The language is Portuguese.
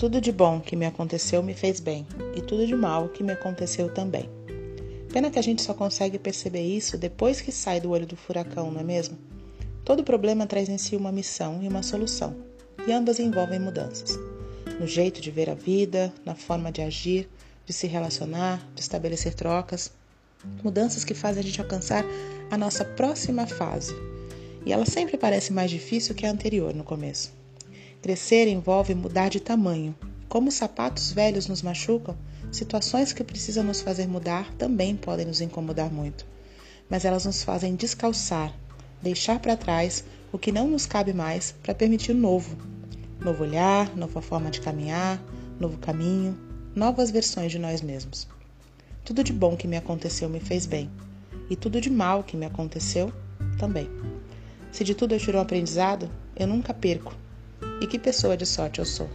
Tudo de bom que me aconteceu me fez bem, e tudo de mal que me aconteceu também. Pena que a gente só consegue perceber isso depois que sai do olho do furacão, não é mesmo? Todo problema traz em si uma missão e uma solução, e ambas envolvem mudanças. No jeito de ver a vida, na forma de agir, de se relacionar, de estabelecer trocas. Mudanças que fazem a gente alcançar a nossa próxima fase. E ela sempre parece mais difícil que a anterior no começo. Crescer envolve mudar de tamanho. Como os sapatos velhos nos machucam, situações que precisam nos fazer mudar também podem nos incomodar muito. Mas elas nos fazem descalçar, deixar para trás o que não nos cabe mais para permitir o novo. Novo olhar, nova forma de caminhar, novo caminho, novas versões de nós mesmos. Tudo de bom que me aconteceu me fez bem, e tudo de mal que me aconteceu também. Se de tudo eu tiro um aprendizado, eu nunca perco. E que pessoa de sorte eu sou!